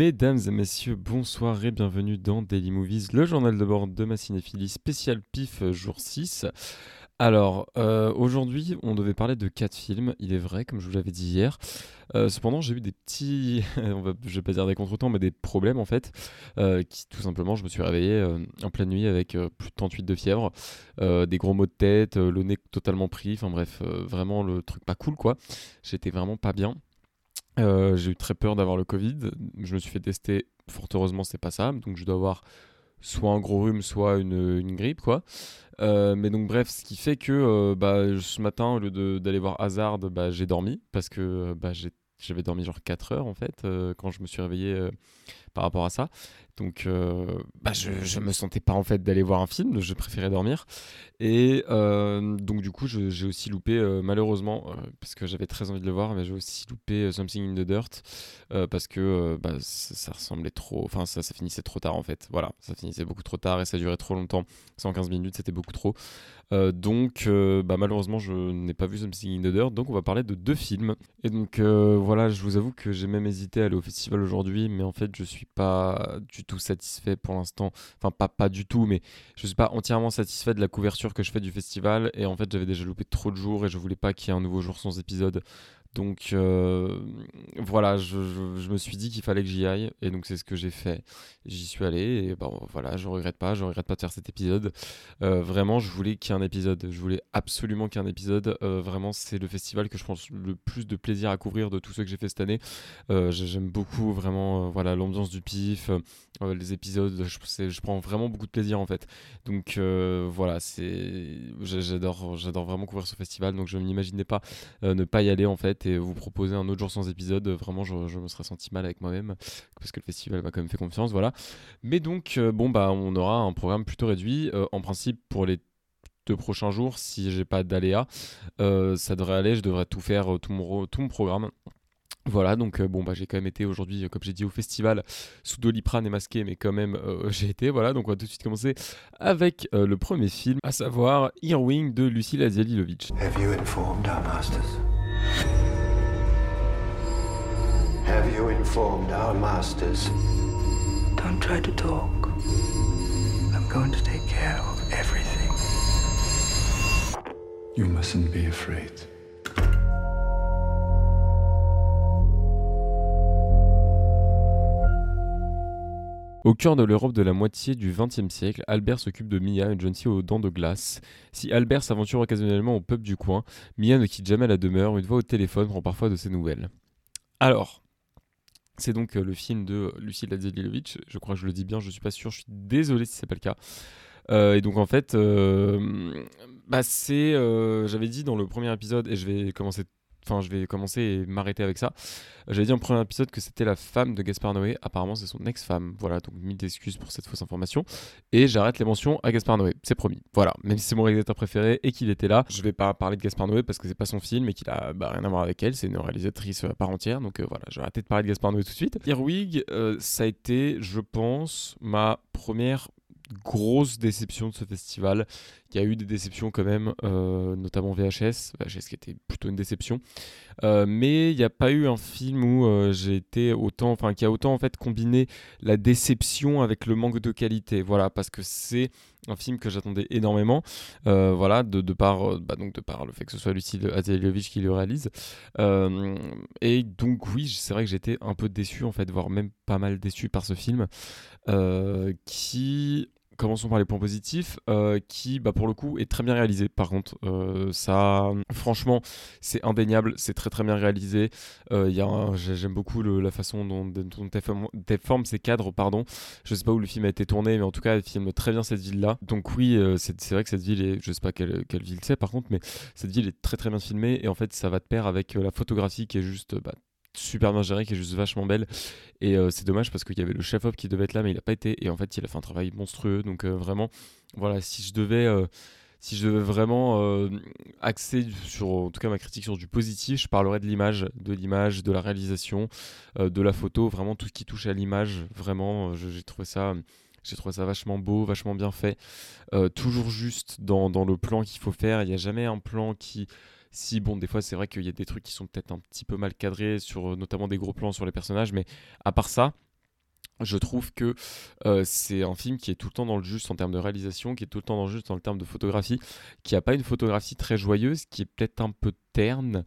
Mesdames et messieurs, bonsoir et bienvenue dans Daily Movies, le journal de bord de ma cinéphilie spécial PIF jour 6. Alors, euh, aujourd'hui, on devait parler de 4 films, il est vrai, comme je vous l'avais dit hier. Euh, cependant, j'ai eu des petits, je vais pas dire des contretemps, mais des problèmes en fait, euh, tout simplement, je me suis réveillé en pleine nuit avec plus de 38 de fièvre, des gros maux de tête, le nez totalement pris, enfin bref, vraiment le truc pas cool quoi. J'étais vraiment pas bien. Euh, j'ai eu très peur d'avoir le Covid. Je me suis fait tester. Fort heureusement, c'est pas ça. Donc, je dois avoir soit un gros rhume, soit une, grippe, quoi. Euh, mais donc, bref, ce qui fait que euh, bah, ce matin, au lieu d'aller voir Hazard, bah, j'ai dormi parce que bah, j'avais dormi genre 4 heures en fait quand je me suis réveillé par rapport à ça. Donc, euh, bah, je, je me sentais pas en fait d'aller voir un film, je préférais dormir. Et euh, donc, du coup, j'ai aussi loupé, euh, malheureusement, parce que j'avais très envie de le voir, mais j'ai aussi loupé Something in the Dirt, parce que bah, ça, ressemblait trop, enfin, ça, ça, finissait trop tard en fait. Voilà, ça finissait beaucoup trop tard et ça durait trop longtemps. 115 minutes, c'était beaucoup trop. donc, bah, malheureusement, je n'ai pas vu Something in the Dirt, donc on va parler de deux films. Et donc, voilà, je vous avoue que j'ai même hésité à aller au festival aujourd'hui, mais en fait, je suis pas du tout satisfait pour l'instant. Enfin, pas, pas du tout, mais je suis pas entièrement satisfait de la couverture que je fais du festival. Et en fait, j'avais déjà loupé trop de jours et je voulais pas qu'il y ait un nouveau jour sans épisode. Donc euh, voilà, je, me suis dit qu'il fallait que j'y aille et donc c'est ce que j'ai fait. J'y suis allé et bon voilà, je regrette pas, je regrette pas de faire cet épisode. Euh, vraiment, je voulais qu'il y ait un épisode, je voulais absolument qu'il y ait un épisode. Euh, vraiment, c'est le festival que je pense le plus de plaisir à couvrir de tous ceux que j'ai fait cette année. J'aime beaucoup vraiment voilà l'ambiance du pif, les épisodes, je, prends vraiment beaucoup de plaisir en fait. Donc voilà, c'est j'adore j'adore vraiment couvrir ce festival donc je ne m'imaginais pas ne pas y aller en fait vous proposer un autre jour sans épisode, vraiment je, me serais senti mal avec moi-même parce que le festival m'a quand même fait confiance, voilà. Mais donc euh, bon bah on aura un programme plutôt réduit. Euh, en principe pour les deux prochains jours, si j'ai pas d'aléa, euh, ça devrait aller. Je devrais tout faire, tout mon, tout mon programme. Voilà, donc bon bah j'ai quand même été aujourd'hui, comme j'ai dit, au festival sous Doliprane et masqué, mais quand même j'ai été. Voilà, donc on va tout de suite commencer avec le premier film, à savoir Earwing de Lucille Azialilovic. Have you informed our masters? Don't try to talk. I'm going to take care of everything. You mustn't be afraid. Au cœur de l'Europe de la moitié du XXe siècle, Albert s'occupe de Mia, une jeune fille aux dents de glace. Si Albert s'aventure occasionnellement au pub du coin, Mia ne quitte jamais la demeure, une voix au téléphone prend parfois de ses nouvelles. Alors, c'est donc euh, le film de Lucie Ladzelilovic. Je crois que je le dis bien, je suis pas sûr. Je suis désolé si c'est pas le cas. Euh, et donc en fait, euh, bah c'est, j'avais dit dans le premier épisode, et je vais commencer Enfin, je vais commencer et m'arrêter avec ça. J'avais dit en premier épisode que c'était la femme de Gaspard Noé. Apparemment, c'est son ex-femme. Voilà, donc mille excuses pour cette fausse information. Et j'arrête les mentions à Gaspard Noé. C'est promis. Voilà, même si c'est mon réalisateur préféré et qu'il était là, je vais pas parler de Gaspard Noé parce que c'est pas son film et qu'il a bah, rien à voir avec elle. C'est une réalisatrice à part entière. Donc euh, voilà, je vais arrêter de parler de Gaspard Noé tout de suite. Earwig, euh, ça a été, je pense, ma première grosse déception de ce festival. Il y a eu des déceptions quand même, euh, notamment VHS, VHS qui était plutôt une déception. Euh, mais il n'y a pas eu un film où euh, j'ai été autant, enfin qui a autant en fait combiné la déception avec le manque de qualité. Voilà, parce que c'est un film que j'attendais énormément. voilà, de, par, bah, donc de par le fait que ce soit Lucille Azelievich qui le réalise. et donc oui, c'est vrai que j'étais un peu déçu en fait, voire même pas mal déçu par ce film, qui commençons par les points positifs, euh, qui, bah, pour le coup, est très bien réalisé. Par contre, euh, ça, franchement, c'est indéniable, c'est très très bien réalisé. Euh, j'aime beaucoup la façon dont, dont déforme ces cadres, pardon. Je sais pas où le film a été tourné, mais en tout cas, il filme très bien cette ville-là. Donc oui, c'est vrai que cette ville est, je sais pas quelle, quelle ville c'est, par contre, mais cette ville est très très bien filmée et en fait, ça va de pair avec la photographie qui est juste bah, super bien gérée, qui est juste vachement belle. Et euh, c'est dommage parce qu'il y avait le chef-op qui devait être là, mais il n'a pas été. Et en fait, il a fait un travail monstrueux. Donc euh, vraiment, voilà, si je devais, euh, si je devais vraiment axer sur, en tout cas ma critique sur du positif, je parlerais de l'image, de l'image, de la réalisation, de la photo, vraiment tout ce qui touche à l'image. Vraiment, j'ai trouvé ça. J'ai trouvé ça vachement beau, vachement bien fait. toujours juste dans, dans le plan qu'il faut faire. Il n'y a jamais un plan qui, si, bon, des fois, c'est vrai qu'il y a des trucs qui sont peut-être un petit peu mal cadrés, sur euh, notamment des gros plans sur les personnages, mais à part ça, je trouve que c'est un film qui est tout le temps dans le juste en termes de réalisation, qui est tout le temps dans le juste en termes de photographie, qui n'a pas une photographie très joyeuse, qui est peut-être un peu terne,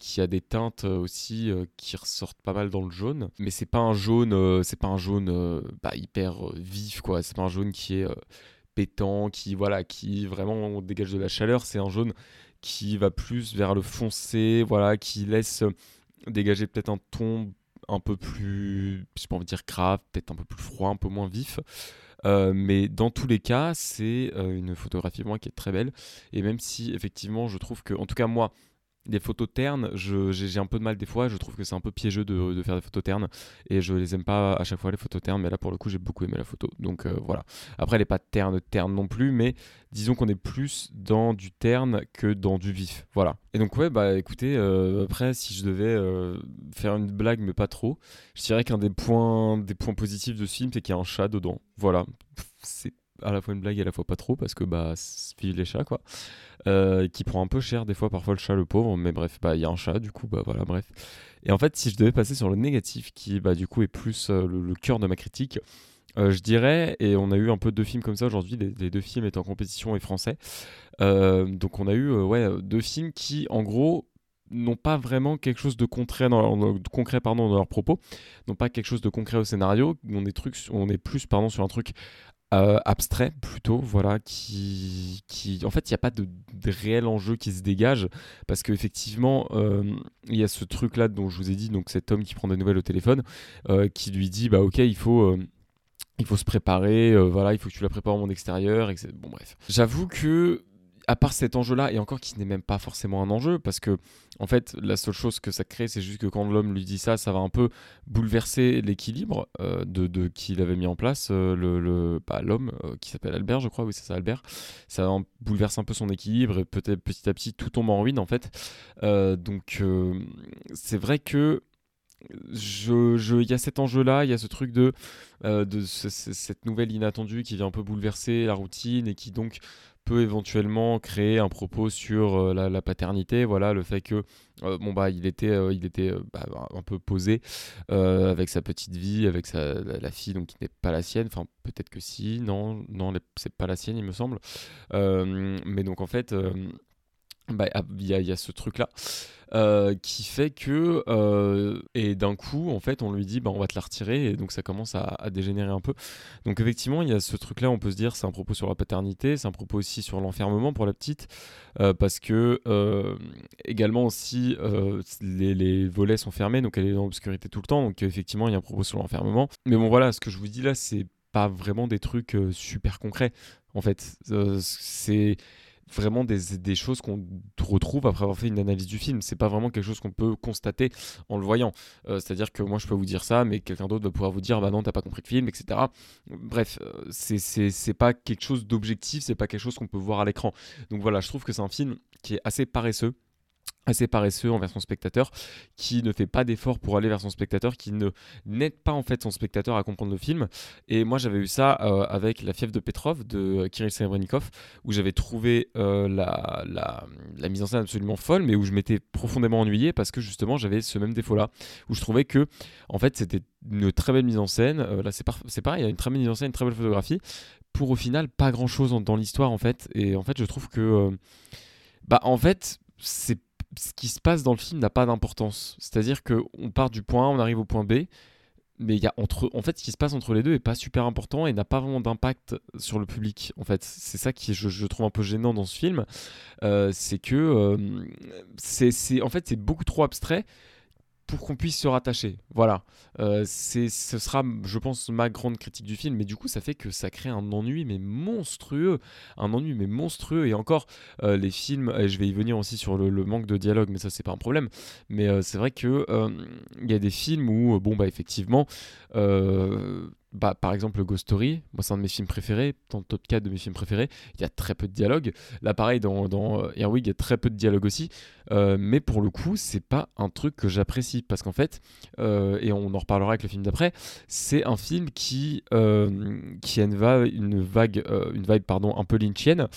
qui a des teintes aussi qui ressortent pas mal dans le jaune, mais c'est pas un jaune, c'est pas un jaune bah, hyper vif quoi, c'est pas un jaune qui est pétant, qui voilà, qui vraiment dégage de la chaleur, c'est un jaune qui va plus vers le foncé, voilà, qui laisse dégager peut-être un ton un peu plus, je pas envie dire grave, peut-être un peu plus froid, un peu moins vif. Euh, mais dans tous les cas, c'est euh, une photographie moi qui est très belle. Et même si effectivement, je trouve que, en tout cas moi, des photos ternes, j'ai un peu de mal des fois. Je trouve que c'est un peu piégeux de, faire des photos ternes et je les aime pas à chaque fois les photos ternes. Mais là, pour le coup, j'ai beaucoup aimé la photo. Donc euh, voilà. Après, elle est pas terne, terne non plus, mais disons qu'on est plus dans du terne que dans du vif. Voilà. Et donc ouais, bah écoutez, euh, après, si je devais euh, faire une blague, mais pas trop, je dirais qu'un des points, des points positifs de ce film, c'est qu'il y a un chat dedans. Voilà. C'est à la fois une blague et à la fois pas trop parce que bah vive les chats quoi. Euh, qui prend un peu cher des fois parfois le chat le pauvre mais bref bah il y a un chat du coup bah voilà bref. Et en fait si je devais passer sur le négatif qui bah du coup est plus euh, le, cœur de ma critique euh, je dirais et on a eu un peu deux films comme ça aujourd'hui les, deux films étant compétition et français donc on a eu ouais deux films qui en gros n'ont pas vraiment quelque chose de concret dans leur, concret pardon dans leurs propos n'ont pas quelque chose de concret au scénario on est truc on est plus pardon sur un truc euh, abstrait plutôt, voilà, qui, qui... en fait, il n'y a pas de, réel enjeu qui se dégage, parce qu'effectivement, euh, il y a ce truc-là dont je vous ai dit, donc cet homme qui prend des nouvelles au téléphone, euh, qui lui dit, bah ok, il faut... il faut se préparer, voilà, il faut que tu la prépares au monde extérieur, etc. Bon, bref. J'avoue que à part cet enjeu-là, et encore qui n'est même pas forcément un enjeu, parce que en fait, la seule chose que ça crée, c'est juste que quand l'homme lui dit ça, ça va un peu bouleverser l'équilibre euh, de, de qu'il avait mis en place, euh, le, bah, l'homme euh, qui s'appelle Albert, je crois, oui, c'est ça, Albert. Ça bouleverse un peu son équilibre et peut-être petit à petit tout tombe en ruine en fait. donc, c'est vrai que il je, y a cet enjeu-là, il y a ce truc de cette nouvelle inattendue qui vient un peu bouleverser la routine et qui donc peut éventuellement créer un propos sur euh, la, paternité, voilà, le fait que euh, bon bah il était, euh, il était bah, un peu posé avec sa petite vie, avec sa, la, fille donc qui n'est pas la sienne, enfin peut-être que si, non, non c'est pas la sienne il me semble, mais donc en fait bah, ah, il y, a ce truc là. Euh, qui fait que euh, et d'un coup en fait on lui dit bah on va te la retirer et donc ça commence à, dégénérer un peu donc effectivement il y a ce truc là on peut se dire c'est un propos sur la paternité c'est un propos aussi sur l'enfermement pour la petite euh, parce que également aussi les, les, volets sont fermés donc elle est dans l'obscurité tout le temps donc effectivement il y a un propos sur l'enfermement mais bon voilà ce que je vous dis là c'est pas vraiment des trucs super concrets en fait c'est vraiment des, des choses qu'on retrouve après avoir fait une analyse du film. C'est pas vraiment quelque chose qu'on peut constater en le voyant. Euh, c'est-à-dire que moi je peux vous dire ça, mais quelqu'un d'autre va pouvoir vous dire bah non, t'as pas compris le film, etc. Bref, euh, c'est pas quelque chose d'objectif, c'est pas quelque chose qu'on peut voir à l'écran. Donc voilà, je trouve que c'est un film qui est assez paresseux assez paresseux envers son spectateur, qui ne fait pas d'effort pour aller vers son spectateur, qui ne n'aide pas en fait son spectateur à comprendre le film. Et moi j'avais eu ça euh, avec La fièvre de Petrov de Kirill Serebrennikov, où j'avais trouvé euh, la, la, mise en scène absolument folle, mais où je m'étais profondément ennuyé parce que justement j'avais ce même défaut-là, où je trouvais que en fait c'était une très belle mise en scène. Euh, là c'est, c'est pareil, il y a une très belle mise en scène, une très belle photographie, pour au final pas grand-chose dans l'histoire en fait. Et en fait je trouve que... bah en fait c'est ce qui se passe dans le film n'a pas d'importance. C'est-à-dire qu'on part du point A, on arrive au point B, mais il y a entre, en fait, ce qui se passe entre les deux est pas super important et n'a pas vraiment d'impact sur le public. En fait, c'est ça qui je, trouve un peu gênant dans ce film, euh, c'est que euh, c'est, en fait, c'est beaucoup trop abstrait pour qu'on puisse se rattacher. Voilà. Euh, ce sera, je pense, ma grande critique du film. Mais du coup, ça fait que ça crée un ennui, mais monstrueux. Un ennui, mais monstrueux. Et encore, euh, les films, et je vais y venir aussi sur le, manque de dialogue, mais ça, c'est pas un problème. Mais euh, c'est vrai que il y a des films où, bon, bah, effectivement, bah, par exemple Ghost Story, c'est un de mes films préférés, dans le top 4 de mes films préférés, il y a très peu de dialogue. Là pareil, dans, dans Airwig, il y a très peu de dialogue aussi, euh, mais pour le coup, c'est pas un truc que j'apprécie, parce qu'en fait, euh, et on en reparlera avec le film d'après, c'est un film qui, euh, qui a une, vague, une, vague, une vibe pardon, un peu lynchienne.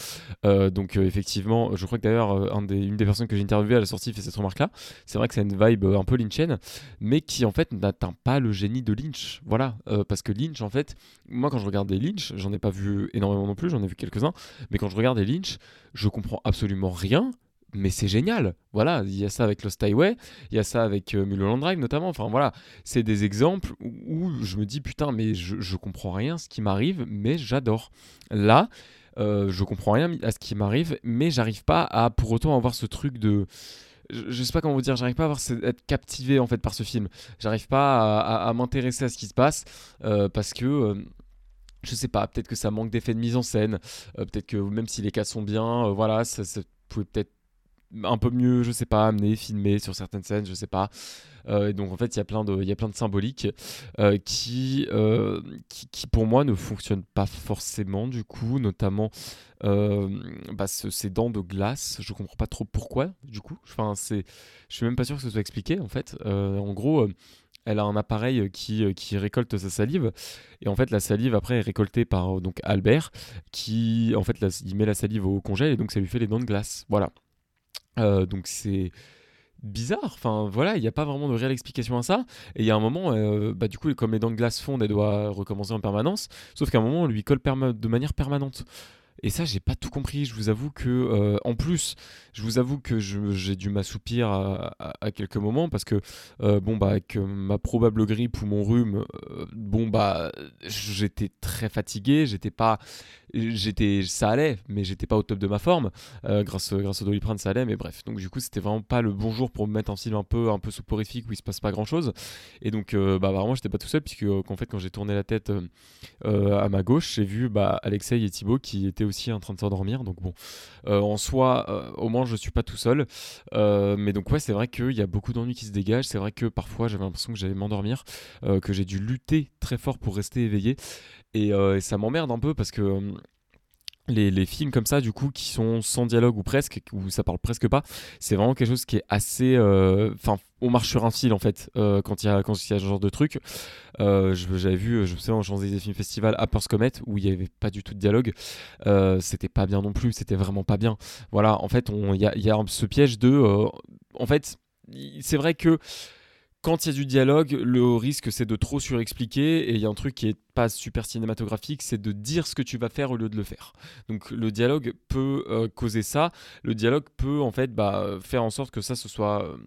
donc effectivement, je crois que d'ailleurs, une des personnes que j'ai interviewées à la sortie fait cette remarque-là. C'est vrai que c'est une vibe un peu lynchienne, mais qui en fait n'atteint pas le génie de Lynch. Voilà, parce que Lynch, En fait, moi quand je regarde des Lynch, j'en ai pas vu énormément non plus, j'en ai vu quelques-uns, mais quand je regarde des Lynch, je comprends absolument rien, mais c'est génial. Voilà, il y a ça avec Lost Highway, il y a ça avec euh, Mulholland Drive notamment. Enfin voilà, c'est des exemples où, je me dis putain, mais je, comprends rien ce qui m'arrive, mais j'adore. Là, euh, je comprends rien à ce qui m'arrive, mais j'arrive pas à pour autant avoir ce truc de je, sais pas comment vous dire, j'arrive pas à être captivé en fait par ce film. J'arrive pas à, m'intéresser à ce qui se passe euh, parce que euh, je sais pas, peut-être que ça manque d'effet de mise en scène, euh, peut-être que même si les cas sont bien, voilà, ça, ça pouvait peut-être un peu mieux, je sais pas, amener, filmer sur certaines scènes, je sais pas. et donc en fait, il y a plein de, il y a plein de symboliques qui, qui, qui, pour moi ne fonctionnent pas forcément du coup, notamment euh, bah, ces dents de glace, je comprends pas trop pourquoi, du coup. Enfin, c'est, je suis même pas sûr que ce soit expliqué, en fait. Euh, en gros, euh, elle a un appareil qui, qui, récolte sa salive et en fait la salive après est récoltée par donc Albert qui en fait il met la salive au congèle et donc ça lui fait les dents de glace voilà donc c'est bizarre. Enfin, voilà, il n'y a pas vraiment de réelle explication à ça. Et il y a un moment, bah, du coup, comme les dents de glace fondent, elle doit recommencer en permanence. Sauf qu'à un moment, on lui colle de manière permanente. Et ça, j'ai pas tout compris. Je vous avoue que, euh, en plus, je vous avoue que j'ai dû m'assoupir à, quelques moments parce que, euh, bon, bah, avec ma probable grippe ou mon rhume, euh, bon, bah, j'étais très fatigué. J'étais pas, j'étais, ça allait, mais j'étais pas au top de ma forme. grâce, grâce au Doliprane, ça allait, mais bref. Donc, du coup, c'était vraiment pas le bon jour pour me mettre un film un peu, un peu soporifique où il se passe pas grand chose. Et donc, bah, vraiment, j'étais pas tout seul puisque, qu'en fait, quand j'ai tourné la tête à ma gauche, j'ai vu, bah, Alexei et Thibaut qui étaient aussi en train de s'endormir. Donc bon, euh, en soi, euh, au moins je suis pas tout seul. Euh, mais donc ouais, c'est vrai qu'il y a beaucoup d'ennuis qui se dégagent. C'est vrai que parfois j'avais l'impression que j'allais m'endormir, que j'ai dû lutter très fort pour rester éveillé. Et, et ça m'emmerde un peu parce que les, films comme ça, du coup, qui sont sans dialogue ou presque, où ça parle presque pas, c'est vraiment quelque chose qui est assez. Euh, enfin, on marche sur un fil en fait euh, quand il y a y a ce genre de truc. Euh, J'avais vu, je sais, en des Films Festival à Comet où il y avait pas du tout de dialogue. Euh, c'était pas bien non plus, c'était vraiment pas bien. Voilà, en fait, il y a, y a ce piège de. en fait, c'est vrai que quand il y a du dialogue, le risque c'est de trop surexpliquer et il y a un truc qui est pas super cinématographique, c'est de dire ce que tu vas faire au lieu de le faire. Donc le dialogue peut euh, causer ça. Le dialogue peut en fait bah, faire en sorte que ça se soit, euh,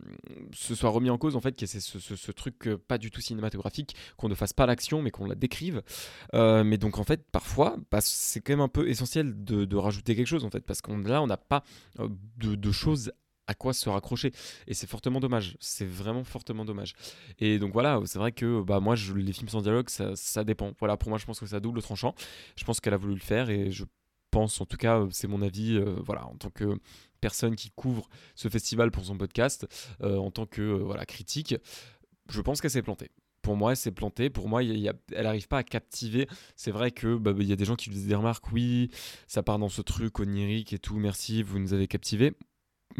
se soit remis en cause en fait, y ait ce, truc euh, pas du tout cinématographique, qu'on ne fasse pas l'action mais qu'on la décrive. mais donc en fait parfois bah, c'est quand même un peu essentiel de, de, rajouter quelque chose en fait parce qu'on là on n'a pas de, de choses à quoi se raccrocher. Et c'est fortement dommage. C'est vraiment fortement dommage. Et donc voilà, c'est vrai que bah, moi, les films sans dialogue, ça, dépend. Voilà, pour moi, je pense que ça double tranchant. Je pense qu'elle a voulu le faire et je pense, en tout cas, c'est mon avis, euh, voilà, en tant que personne qui couvre ce festival pour son podcast, euh, en tant que euh, voilà, critique, je pense qu'elle s'est plantée pour moi, elle s'est plantée. Pour moi, elle n'arrive pas à captiver. C'est vrai que bah, il y a des gens qui lui disent des remarques. Oui, ça part dans ce truc onirique et tout. Merci, vous nous avez captivé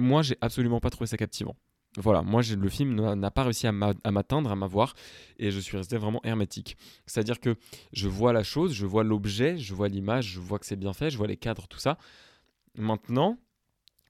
moi, j'ai absolument pas trouvé ça captivant. Voilà, moi le film n'a pas réussi à m'atteindre, à m'avoir, et je suis resté vraiment hermétique. C'est-à-dire que je vois la chose, je vois l'objet, je vois l'image, je vois que c'est bien fait, je vois les cadres, tout ça. Maintenant,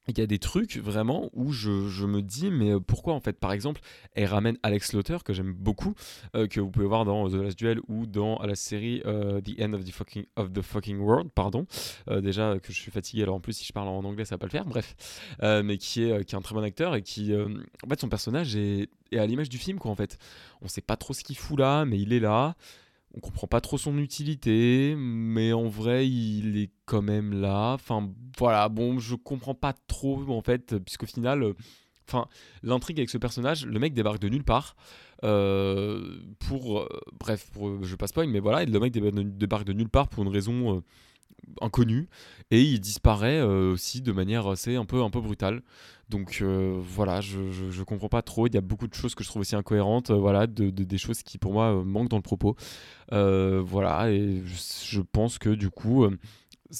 il y a des trucs vraiment où je, me dis mais euh, pourquoi en fait? Par exemple elle ramène Alex Lauter que j'aime beaucoup euh, que vous pouvez voir dans The Last Duel ou dans la série euh, The End of the Fucking, of the fucking World pardon. Déjà que je suis fatigué alors en plus si je parle en anglais ça va pas le faire bref. Mais qui est, qui est un très bon acteur et qui en fait son personnage est, est à l'image du film quoi en fait. On sait pas trop ce qu'il fout là mais il est là on comprend pas trop son utilité, mais en vrai, il est quand même là. Enfin, voilà, bon, je comprends pas trop en fait, puisqu'au final, euh, enfin, l'intrigue avec ce personnage, le mec débarque de nulle part. Euh, pour, euh, bref, pour, je passe pas, mais voilà, le mec débarque de nulle part pour une raison inconnu et il disparaît aussi de manière assez un peu un peu brutale. Donc voilà, je, je, comprends pas trop. Il y a beaucoup de choses que je trouve aussi incohérentes, voilà, de, des choses qui pour moi manquent dans le propos. voilà, et je, pense que du coup,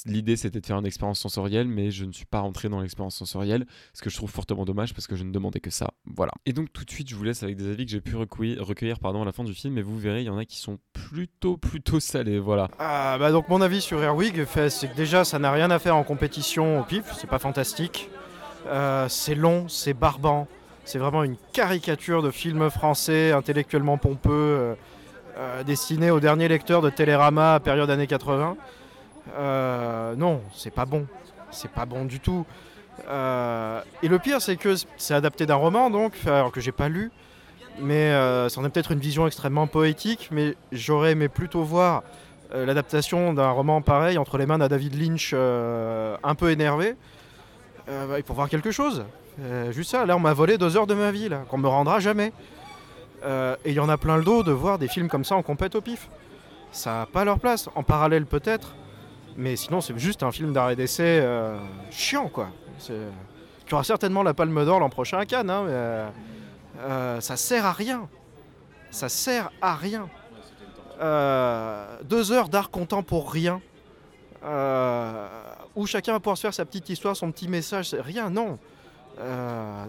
L'idée c'était de faire une expérience sensorielle, mais je ne suis pas rentré dans l'expérience sensorielle, ce que je trouve fortement dommage parce que je ne demandais que ça. Voilà. Et donc tout de suite, je vous laisse avec des avis que j'ai pu recueillir, pardon, à la fin du film, et vous verrez, il y en a qui sont plutôt, plutôt salés. Voilà. Ah, bah donc mon avis sur Airwig, c'est que déjà ça n'a rien à faire en compétition au pif, c'est pas fantastique. Euh, c'est long, c'est barbant, c'est vraiment une caricature de film français intellectuellement pompeux, euh, euh, destiné au dernier lecteur de Télérama période années 80. Euh, non, c'est pas bon. C'est pas bon du tout. Euh, et le pire, c'est que c'est adapté d'un roman, donc, alors que j'ai pas lu. Mais euh, ça en est peut-être une vision extrêmement poétique, mais j'aurais aimé plutôt voir l'adaptation d'un roman pareil entre les mains d'un David Lynch un peu énervé. Bah, pour voir quelque chose. juste ça, là on m'a volé deux heures de ma vie, qu'on me rendra jamais. et il y en a plein le dos de voir des films comme ça en compète au pif. Ça n'a pas leur place. En parallèle peut-être, mais sinon, c'est juste un film d'arrêt d'essai euh, chiant, quoi. Tu auras certainement la Palme d'Or l'an prochain à Cannes, hein, mais euh, euh, ça sert à rien. Ça sert à rien. deux heures d'art content pour rien. où chacun va pouvoir se faire sa petite histoire, son petit message. Rien, non.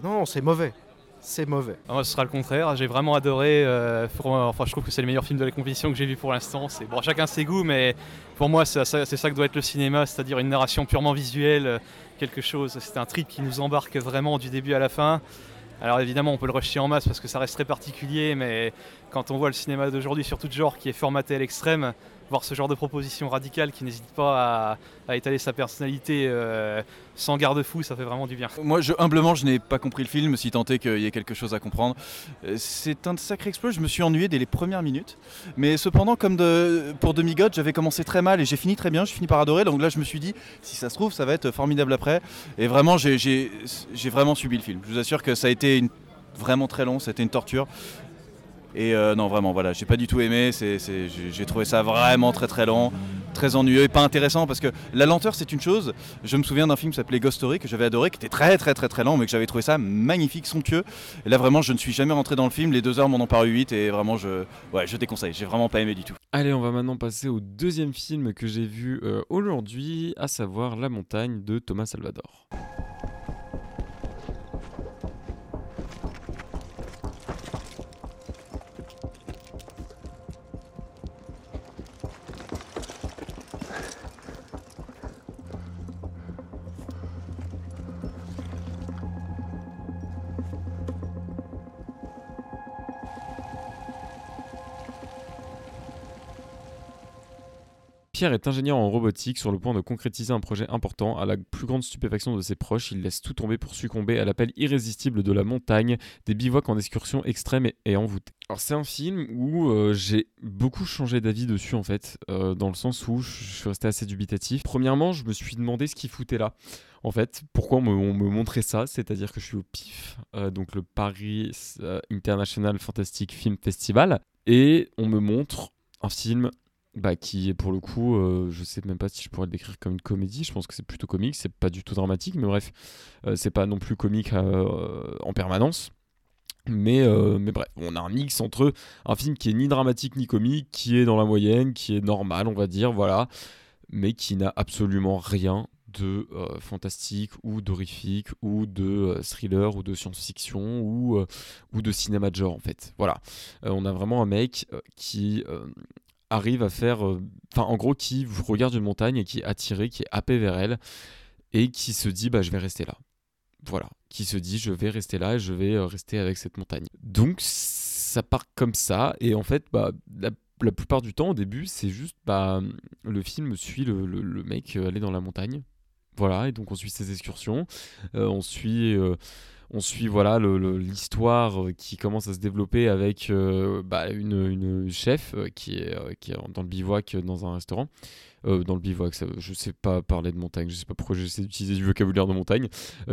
non, c'est mauvais c'est mauvais. Ah, moi, ce sera le contraire. J'ai vraiment adoré. Euh, enfin, je trouve que c'est le meilleur film de la compétition que j'ai vu pour l'instant. C'est bon, chacun ses goûts, mais pour moi, c'est ça, que doit être le cinéma, c'est-à-dire une narration purement visuelle, euh, quelque chose. C'est un trip qui nous embarque vraiment du début à la fin. Alors évidemment, on peut le rejeter en masse parce que ça reste très particulier, mais quand on voit le cinéma d'aujourd'hui, surtout de genre qui est formaté à l'extrême, voir ce genre de proposition radicale qui n'hésite pas à, étaler sa personnalité euh, sans garde-fou, ça fait vraiment du bien. Moi, je, humblement, je n'ai pas compris le film, si tant est qu'il y ait quelque chose à comprendre. Euh, c'est un sacré exploit, je me suis ennuyé dès les premières minutes. Mais cependant, comme de, pour Demi-God, j'avais commencé très mal et j'ai fini très bien, j'ai fini par adorer. Donc là, je me suis dit, si ça se trouve, ça va être formidable après. Et vraiment, j'ai vraiment subi le film. Je vous assure que ça a été vraiment très long, c'était une torture. Et euh, non, vraiment, voilà, j'ai pas du tout aimé. j'ai trouvé ça vraiment très très lent, très ennuyeux et pas intéressant parce que la lenteur c'est une chose. Je me souviens d'un film qui s'appelait Ghost Story que j'avais adoré, qui était très très très très lent, mais que j'avais trouvé ça magnifique, somptueux. Et là, vraiment, je ne suis jamais rentré dans le film. Les deux heures m'en ont paru 8 et vraiment, je, ouais, je déconseille. J'ai vraiment pas aimé du tout. Allez, on va maintenant passer au deuxième film que j'ai vu euh, aujourd'hui, à savoir La Montagne de Thomas Salvador. Pierre est ingénieur en robotique sur le point de concrétiser un projet important. À la plus grande stupéfaction de ses proches, il laisse tout tomber pour succomber à l'appel irrésistible de la montagne, des bivouacs en excursion extrême et, envoûtés. Alors c'est un film où euh, j'ai beaucoup changé d'avis dessus en fait, euh, dans le sens où je suis resté assez dubitatif. Premièrement, je me suis demandé ce qu'il foutait là. En fait, pourquoi on me, montrait ça? C'est-à-dire que je suis au PIF, euh, donc le Paris International Fantastic Film Festival, et on me montre un film bah, qui est pour le coup, euh, je sais même pas si je pourrais le décrire comme une comédie, je pense que c'est plutôt comique, c'est pas du tout dramatique, mais bref, euh, c'est pas non plus comique euh, en permanence. Mais, mais bref, on a un mix entre un film qui est ni dramatique ni comique, qui est dans la moyenne, qui est normal, on va dire, voilà, mais qui n'a absolument rien de fantastique ou d'horrifique ou de thriller ou de science-fiction ou, ou de cinéma de genre en fait. Voilà, on a vraiment un mec qui arrive à faire, euh, enfin en gros qui regarde une montagne et qui est attiré, qui est happé vers elle et qui se dit bah je vais rester là. Voilà, qui se dit je vais rester là et je vais euh, rester avec cette montagne. Donc ça part comme ça et en fait bah la, plupart du temps au début c'est juste bah le film suit le, le, mec euh, aller dans la montagne. Voilà et donc on suit ses excursions, on suit on suit voilà l'histoire euh, qui commence à se développer avec euh, bah, une, chef euh, qui, est, dans le bivouac dans un restaurant. dans le bivouac, ça, je sais pas parler de montagne, je sais pas pourquoi j'essaie d'utiliser du vocabulaire de montagne,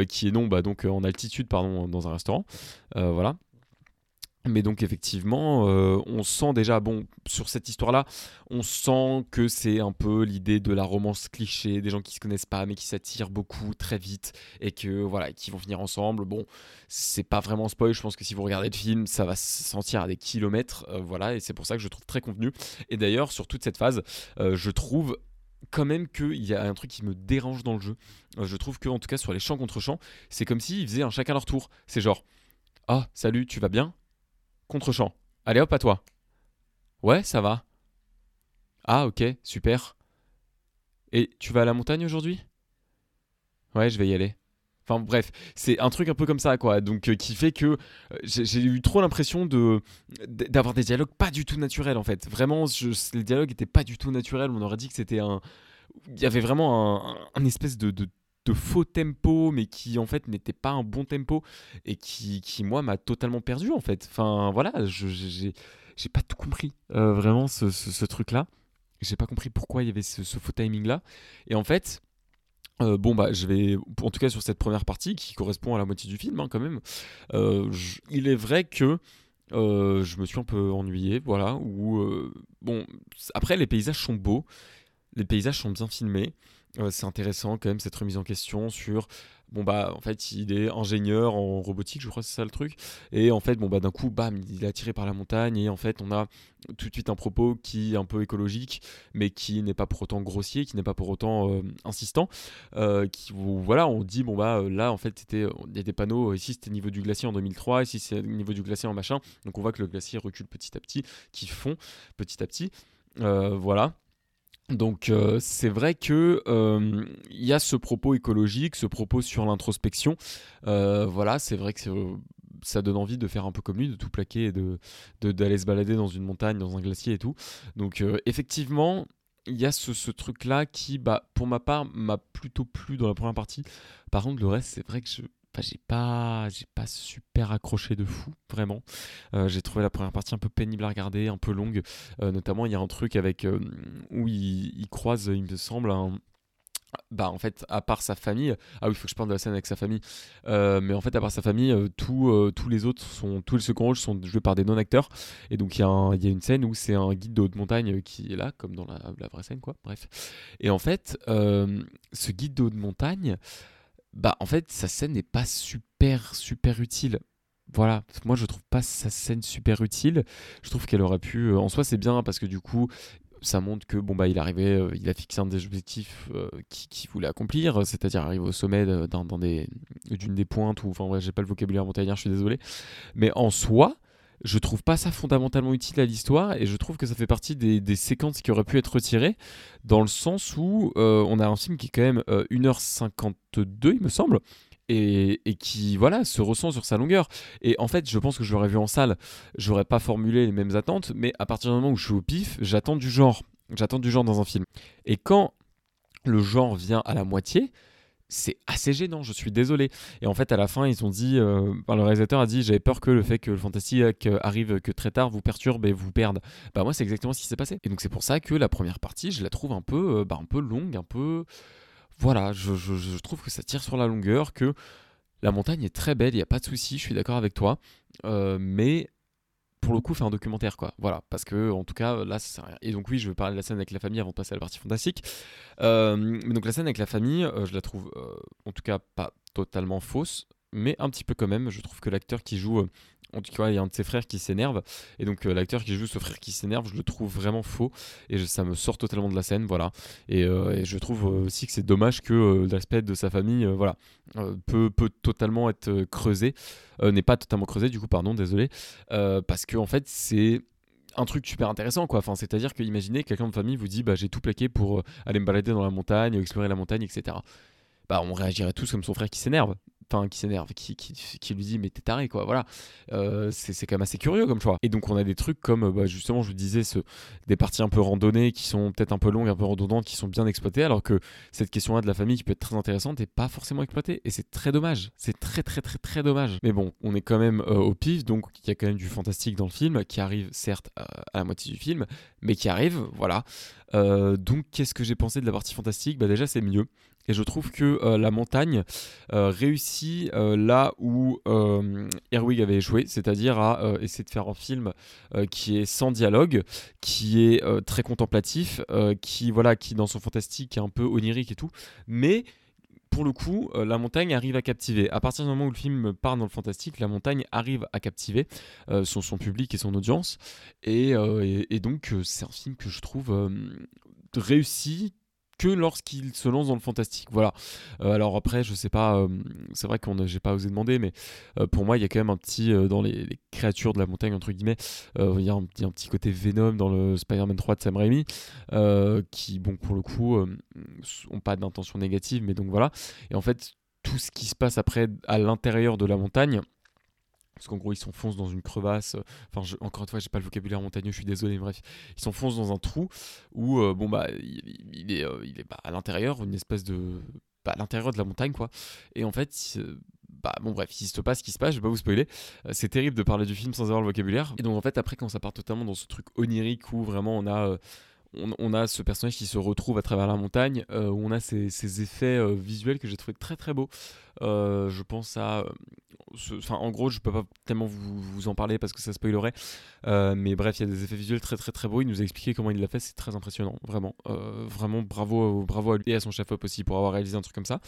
qui est non, bah, donc en altitude pardon, dans un restaurant, voilà. Mais donc effectivement, euh, on sent déjà, bon, sur cette histoire-là, on sent que c'est un peu l'idée de la romance cliché, des gens qui se connaissent pas mais qui s'attirent beaucoup très vite et que voilà, qui vont finir ensemble. Bon, c'est pas vraiment spoil. Je pense que si vous regardez le film, ça va se sentir à des kilomètres, euh, voilà, et c'est pour ça que je trouve très contenu. Et d'ailleurs, sur toute cette phase, euh, je trouve quand même qu'il y a un truc qui me dérange dans le jeu. je trouve que en tout cas sur les champs contre champs, c'est comme s'ils faisaient un chacun leur tour. C'est genre, ah salut, tu vas bien? Contre-champ. Allez hop à toi. Ouais, ça va. Ah ok, super. Et tu vas à la montagne aujourd'hui? Ouais, je vais y aller. Enfin bref, c'est un truc un peu comme ça quoi. Donc euh, qui fait que euh, j'ai eu trop l'impression de d'avoir des dialogues pas du tout naturels en fait. Vraiment, les dialogues étaient pas du tout naturels. On aurait dit que c'était un, il y avait vraiment un, espèce de de faux tempo, mais qui en fait n'était pas un bon tempo et qui, qui moi, m'a totalement perdu en fait. Enfin voilà, j'ai pas tout compris euh, vraiment ce, ce, truc-là. J'ai pas compris pourquoi il y avait ce, faux timing-là. Et en fait, euh, bon bah je vais, en tout cas sur cette première partie qui correspond à la moitié du film hein, quand même, euh, il est vrai que je me suis un peu ennuyé, voilà. Ou bon, après les paysages sont beaux, les paysages sont bien filmés c'est intéressant quand même cette remise en question sur bon bah en fait il est ingénieur en robotique je crois c'est ça le truc. Et en fait bon bah d'un coup bam il est attiré par la montagne et en fait on a tout de suite un propos qui est un peu écologique mais qui n'est pas pour autant grossier qui n'est pas pour autant euh, insistant euh, qui voilà on dit bon bah là en fait c'était il y a des panneaux ici c'était niveau du glacier en 2003 ici c'est niveau du glacier en machin. Donc on voit que le glacier recule petit à petit qui fond petit à petit. Euh, voilà donc euh, c'est vrai que euh, il y a ce propos écologique, ce propos sur l'introspection. Euh, voilà, c'est vrai que ça donne envie de faire un peu comme lui, de tout plaquer et de d'aller se balader dans une montagne, dans un glacier et tout. Donc effectivement, il y a ce, truc-là qui, bah, pour ma part, m'a plutôt plu dans la première partie. Par contre, le reste, c'est vrai que je j'ai pas, j'ai pas super accroché de fou, vraiment. Euh, j'ai trouvé la première partie un peu pénible à regarder, un peu longue. Euh, notamment, il y a un truc avec euh, où il, croise, il me semble, un, bah en fait à part sa famille. Ah oui il faut que je parle de la scène avec sa famille. Mais en fait à part sa famille tous les autres sont tous les second rôles sont joués par des non acteurs et donc il y, y a une scène où c'est un guide de haute montagne qui est là comme dans la, la vraie scène quoi. Bref. Et en fait ce guide de haute montagne bah en fait sa scène n'est pas super super utile. Voilà, moi je trouve pas sa scène super utile. Je trouve qu'elle aurait pu. Euh, en soi, c'est bien parce que du coup, ça montre que bon bah il arrivait, euh, il a fixé un des objectifs euh, qu'il voulait accomplir, c'est-à-dire arriver au sommet d'une des, des pointes ou enfin ouais, j'ai pas le vocabulaire montagnard, je suis désolé. Mais en soi, je trouve pas ça fondamentalement utile à l'histoire et je trouve que ça fait partie des, séquences qui auraient pu être retirées dans le sens où euh, on a un film qui est quand même 1h52 euh, il me semble et, qui voilà se ressent sur sa longueur. Et en fait je pense que je l'aurais vu en salle. J'aurais pas formulé les mêmes attentes mais à partir du moment où je suis au pif j'attends du genre. J'attends du genre dans un film. Et quand le genre vient à la moitié c'est assez gênant, je suis désolé. Et en fait, à la fin, ils ont dit, euh, le réalisateur a dit, j'avais peur que le fait que le fantastique arrive que très tard vous perturbe et vous perde. Bah moi, c'est exactement ce qui s'est passé. Et donc c'est pour ça que la première partie, je la trouve un peu, euh, bah, un peu longue, un peu, voilà, je, je, trouve que ça tire sur la longueur, que la montagne est très belle, il n'y a pas de souci, je suis d'accord avec toi, euh, mais pour le coup faire un documentaire quoi. Voilà. Parce que en tout cas là ça sert à rien. Et donc oui je vais parler de la scène avec la famille avant de passer à la partie fantastique. Euh, mais donc la scène avec la famille euh, je la trouve euh, en tout cas pas totalement fausse mais un petit peu quand même je trouve que l'acteur qui joue en tout cas, il y a un de ses frères qui s'énerve. Et donc, euh, l'acteur qui joue ce frère qui s'énerve, je le trouve vraiment faux. Et ça me sort totalement de la scène. Voilà. Et, euh, je trouve aussi que c'est dommage que euh, l'aspect de sa famille voilà, peut, totalement être creusé. N'est pas totalement creusé, du coup, pardon, désolé. parce que, en fait, c'est un truc super intéressant quoi enfin c'est à dire que imaginez quelqu'un de famille vous dit bah j'ai tout plaqué pour aller me balader dans la montagne explorer la montagne etc bah on réagirait tous comme son frère qui s'énerve enfin qui s'énerve, qui, lui dit mais t'es taré quoi, voilà. Euh, c'est quand même assez curieux comme choix. Et donc on a des trucs comme bah, justement je vous disais des parties un peu randonnées qui sont peut-être un peu longues, un peu redondantes, qui sont bien exploitées, alors que cette question-là de la famille qui peut être très intéressante est pas forcément exploitée. Et c'est très dommage, c'est très très très très dommage. Mais bon, on est quand même euh, au pif, donc il y a quand même du fantastique dans le film qui arrive certes à la moitié du film, mais qui arrive, voilà. Donc, qu'est-ce que j'ai pensé de la partie fantastique? Bah, Déjà, c'est mieux. Et je trouve que euh, la montagne euh, réussit euh, là où Erwig avait échoué, c'est-à-dire à, essayer de faire un film qui est sans dialogue, qui est très contemplatif, qui voilà, qui dans son fantastique est un peu onirique et tout, mais pour le coup, la montagne arrive à captiver. À partir du moment où le film part dans le fantastique, la montagne arrive à captiver son, son, public et son audience. Et, et donc, c'est un film que je trouve réussi, que lorsqu'il se lance dans le fantastique. Voilà. Euh, alors après, je sais pas, euh, c'est vrai qu'on j'ai pas osé demander, mais euh, pour moi, il y a quand même un petit dans les, créatures de la montagne entre guillemets, il y, a un, petit côté Venom dans le Spider-Man 3 de Sam Raimi, qui bon pour le coup ont pas d'intention négative, mais donc voilà. Et en fait, tout ce qui se passe après à l'intérieur de la montagne parce qu'en gros, ils s'enfoncent dans une crevasse. Enfin, encore une fois, j'ai pas le vocabulaire montagneux, je suis désolé, bref. Ils s'enfoncent dans un trou où, euh, bon, bah, il, est, euh, bah, à l'intérieur, une espèce de. Bah, à l'intérieur de la montagne, quoi. Et en fait, bah, bon, bref, il se passe ce qui se passe, je vais pas vous spoiler. Euh, c'est terrible de parler du film sans avoir le vocabulaire. Et donc, en fait, après, quand ça part totalement dans ce truc onirique où vraiment on a on, a ce personnage qui se retrouve à travers la montagne, euh, où on a ces, effets euh, visuels que j'ai trouvé très très beaux. Euh, je pense à. Enfin, en gros, je peux pas tellement vous, en parler parce que ça spoilerait. mais bref, il y a des effets visuels très très très beaux. Il nous a expliqué comment il l'a fait, c'est très impressionnant, vraiment. vraiment, bravo, bravo à lui et à son chef-op aussi pour avoir réalisé un truc comme ça.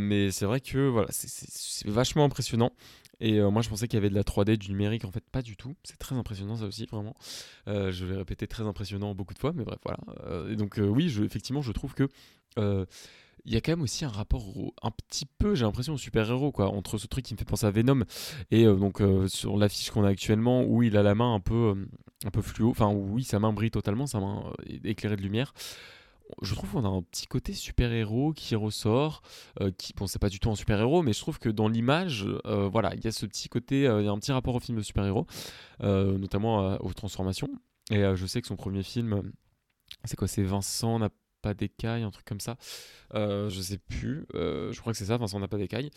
mais c'est vrai que voilà, c'est vachement impressionnant. Et euh, moi, je pensais qu'il y avait de la 3D, du numérique. En fait, pas du tout. C'est très impressionnant, ça aussi, vraiment. Euh, je vais répéter très impressionnant beaucoup de fois, mais bref, voilà. Euh, et donc, oui, effectivement, je trouve que. il y a quand même aussi un rapport un petit peu, j'ai l'impression, au super-héros, quoi, entre ce truc qui me fait penser à Venom et donc sur l'affiche qu'on a actuellement où il a la main un peu, un peu fluo, enfin, oui, sa main brille totalement, sa main éclairée de lumière je trouve qu'on a un petit côté super-héros qui ressort, euh, qui, bon, c'est pas du tout un super-héros, mais je trouve que dans l'image, euh, voilà, il y a ce petit côté, euh, il y a un petit rapport au film de super-héros, notamment aux transformations. Et je sais que son premier film, c'est quoi, c'est Vincent n'a pas d'écaille, un truc comme ça, je sais plus, je crois que c'est ça, Vincent n'a pas d'écaille,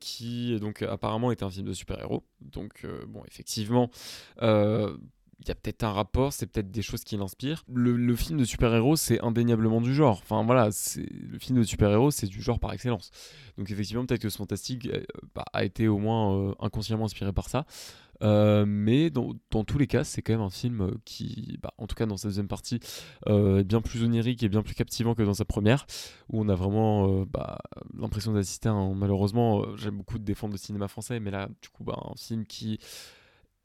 qui donc apparemment était un film de super-héros. Donc, bon, effectivement, il y a peut-être un rapport, c'est peut-être des choses qui l'inspirent. Le, film de super-héros, c'est indéniablement du genre. Enfin voilà, le film de super-héros, c'est du genre par excellence. Donc effectivement, peut-être que ce fantastique euh, bah, a été au moins euh, inconsciemment inspiré par ça. Euh, mais dans, tous les cas, c'est quand même un film qui, bah, en tout cas dans sa deuxième partie, est bien plus onirique et bien plus captivant que dans sa première, où on a vraiment bah, l'impression d'assister à Malheureusement, j'aime beaucoup défendre le cinéma français, mais là, du coup, un film qui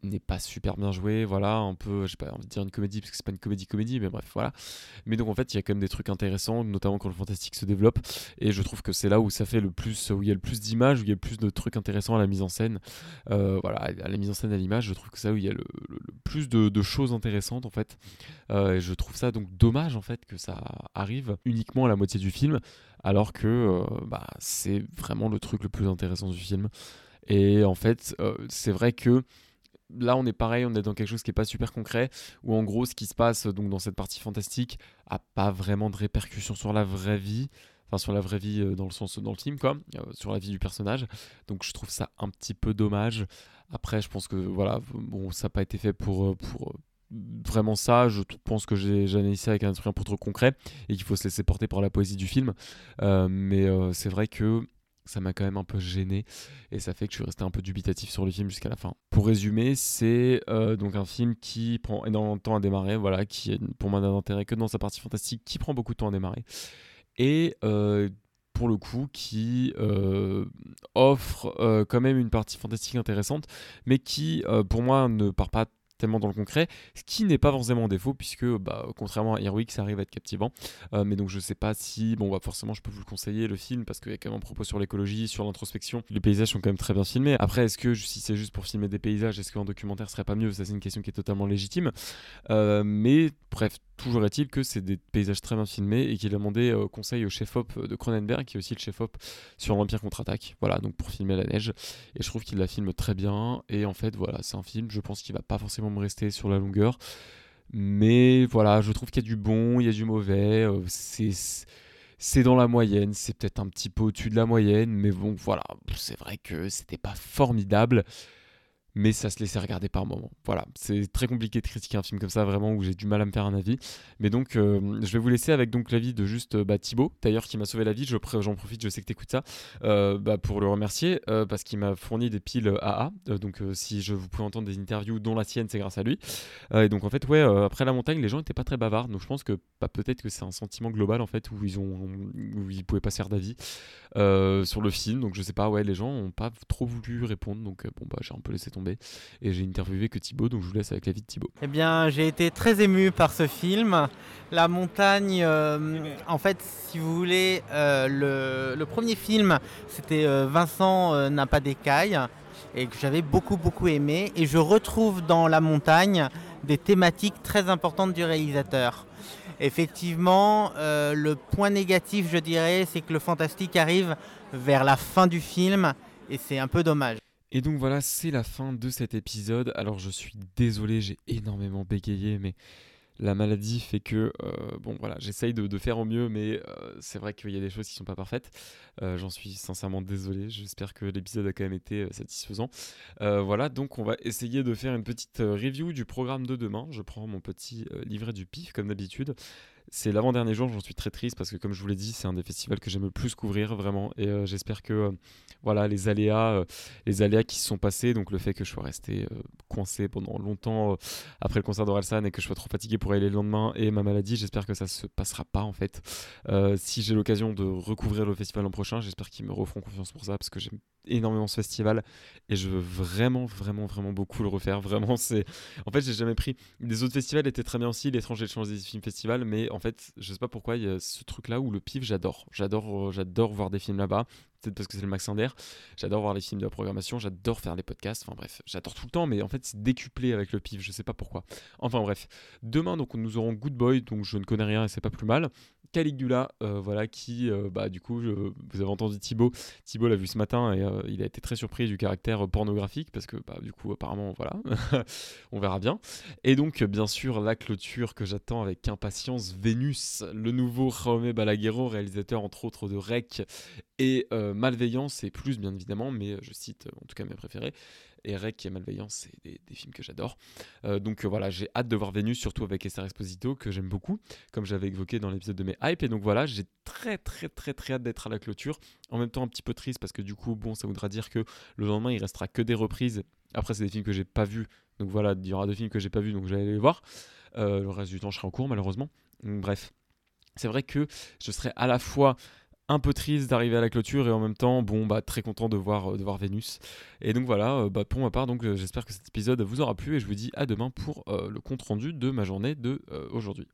n'est pas super bien joué, voilà, un peu, j'ai pas envie de dire une comédie parce que c'est pas une comédie comédie, mais bref, voilà. Mais donc en fait, il y a quand même des trucs intéressants, notamment quand le fantastique se développe, et je trouve que c'est là où ça fait le plus, où il y a le plus d'images, où il y a le plus de trucs intéressants à la mise en scène, euh, voilà, à la mise en scène à l'image, je trouve que c'est là où il y a le, plus de, choses intéressantes en fait, euh, et je trouve ça donc dommage en fait que ça arrive uniquement à la moitié du film, alors que euh, bah, c'est vraiment le truc le plus intéressant du film. Et en fait, c'est vrai que là on est pareil, on est dans quelque chose qui n'est pas super concret, où en gros ce qui se passe donc dans cette partie fantastique a pas vraiment de répercussions sur la vraie vie, enfin sur la vraie vie euh, dans le sens dans le film quoi, euh, sur la vie du personnage. Donc je trouve ça un petit peu dommage. Après je pense que voilà, bon ça n'a pas été fait pour euh, vraiment ça, je pense que j'ai analysé avec un esprit un peu trop concret et qu'il faut se laisser porter par la poésie du film. mais c'est vrai que ça m'a quand même un peu gêné et ça fait que je suis resté un peu dubitatif sur le film jusqu'à la fin. Pour résumer, c'est euh, donc un film qui prend énormément de temps à démarrer, voilà, qui pour moi d'un intérêt que dans sa partie fantastique, qui prend beaucoup de temps à démarrer et euh, pour le coup qui euh, offre quand même une partie fantastique intéressante, mais qui pour moi ne part pas tellement dans le concret, ce qui n'est pas forcément un défaut, puisque bah, contrairement à Heroic, ça arrive à être captivant. Euh, mais donc je sais pas si, bon, bah, forcément, je peux vous le conseiller, le film, parce qu'il y a quand même un propos sur l'écologie, sur l'introspection. Les paysages sont quand même très bien filmés. Après, est-ce que si c'est juste pour filmer des paysages, est-ce qu'un documentaire serait pas mieux? Ça, c'est une question qui est totalement légitime. Euh, mais bref, toujours est-il que c'est des paysages très bien filmés et qu'il a demandé euh, conseil au chef-op de Cronenberg, qui est aussi le chef-op sur l'Empire contre-attaque. Voilà, donc pour filmer la neige. Et je trouve qu'il la filme très bien. Et en fait, voilà, c'est un film, je pense qu'il va pas forcément me rester sur la longueur. Mais voilà, je trouve qu'il y a du bon, il y a du mauvais. Euh, c'est c'est dans la moyenne, c'est peut-être un petit peu au-dessus de la moyenne, mais bon, voilà, c'est vrai que c'était pas formidable. Mais ça se laissait regarder par moment. Voilà, c'est très compliqué de critiquer un film comme ça, vraiment, où j'ai du mal à me faire un avis. Mais donc, euh, je vais vous laisser avec donc l'avis de juste bah, Thibaut, d'ailleurs, qui m'a sauvé la vie. J'en profite, je sais que tu écoutes ça, euh, bah, pour le remercier, euh, parce qu'il m'a fourni des piles AA. donc, si je vous pouvez entendre des interviews, dont la sienne, c'est grâce à lui. et donc, en fait, ouais, après la montagne, les gens n'étaient pas très bavards. Donc, je pense que bah, peut-être que c'est un sentiment global, en fait, où ils ont, où ils pouvaient pas se faire d'avis sur le film. Donc, je sais pas, ouais, les gens n'ont pas trop voulu répondre. Donc, bon, bah, j'ai un peu laissé tomber. Et j'ai interviewé que Thibaut, donc je vous laisse avec la vie de Thibaut. Eh bien, j'ai été très ému par ce film. La montagne, euh, en fait, si vous voulez, euh, le, premier film, c'était euh, Vincent n'a pas d'écailles, et que j'avais beaucoup, beaucoup aimé. Et je retrouve dans La montagne des thématiques très importantes du réalisateur. Effectivement, le point négatif, je dirais, c'est que le fantastique arrive vers la fin du film, et c'est un peu dommage. Et donc voilà, c'est la fin de cet épisode. Alors je suis désolé, j'ai énormément bégayé, mais la maladie fait que, euh, bon voilà, j'essaye de, faire au mieux, mais euh, c'est vrai qu'il y a des choses qui sont pas parfaites. Euh, j'en suis sincèrement désolé. J'espère que l'épisode a quand même été satisfaisant. voilà, donc on va essayer de faire une petite review du programme de demain. Je prends mon petit livret du pif comme d'habitude. C'est l'avant-dernier jour, j'en suis très triste parce que comme je vous l'ai dit, c'est un des festivals que j'aime le plus couvrir vraiment et euh, j'espère que euh, voilà les aléas euh, les aléas qui se sont passés donc le fait que je sois resté coincé pendant longtemps après le concert d'Orelsan et que je sois trop fatigué pour aller le lendemain et ma maladie, j'espère que ça se passera pas en fait. si j'ai l'occasion de recouvrir le festival l'an prochain, j'espère qu'ils me referont confiance pour ça parce que j'aime énormément ce festival et je veux vraiment vraiment vraiment beaucoup le refaire vraiment c'est en fait j'ai jamais pris des autres festivals étaient très bien aussi l'étranger le des films festival mais en fait je sais pas pourquoi il y a ce truc là où le pif j'adore. J'adore euh, j'adore voir des films là-bas peut-être parce que c'est le Max Sander j'adore voir les films de la programmation j'adore faire les podcasts enfin bref j'adore tout le temps mais en fait c'est décuplé avec le pif je sais pas pourquoi enfin bref demain donc nous aurons Good Boy donc je ne connais rien et c'est pas plus mal Caligula, euh, voilà, qui, euh, bah, du coup, vous avez entendu Thibaut. Thibaut l'a vu ce matin et euh, il a été très surpris du caractère pornographique parce que, bah, du coup, apparemment, voilà, on verra bien. Et donc, bien sûr, la clôture que j'attends avec impatience, Vénus, le nouveau Jaume Balaguerro, réalisateur entre autres de Rec et Malveillance et plus, bien évidemment, mais je cite en tout cas mes préférés. Et Malveillance, c'est des, films que j'adore. Euh, donc euh, voilà, j'ai hâte de voir Vénus, surtout avec Esther Esposito, que j'aime beaucoup, comme j'avais évoqué dans l'épisode de mes hype. Et donc voilà, j'ai très très très très hâte d'être à la clôture. En même temps, un petit peu triste parce que du coup, bon, ça voudra dire que le lendemain, il restera que des reprises. Après, c'est des films que j'ai pas vus. Donc voilà, il y aura deux films que j'ai pas vus, donc j'allais les voir. Euh, le reste du temps, je serai en cours, malheureusement. bref, c'est vrai que je serai à la fois un peu triste d'arriver à la clôture et en même temps bon bah très content de voir de voir Vénus. Et donc voilà euh, bah, pour ma part donc euh, j'espère que cet épisode vous aura plu et je vous dis à demain pour euh, le compte rendu de ma journée de aujourd'hui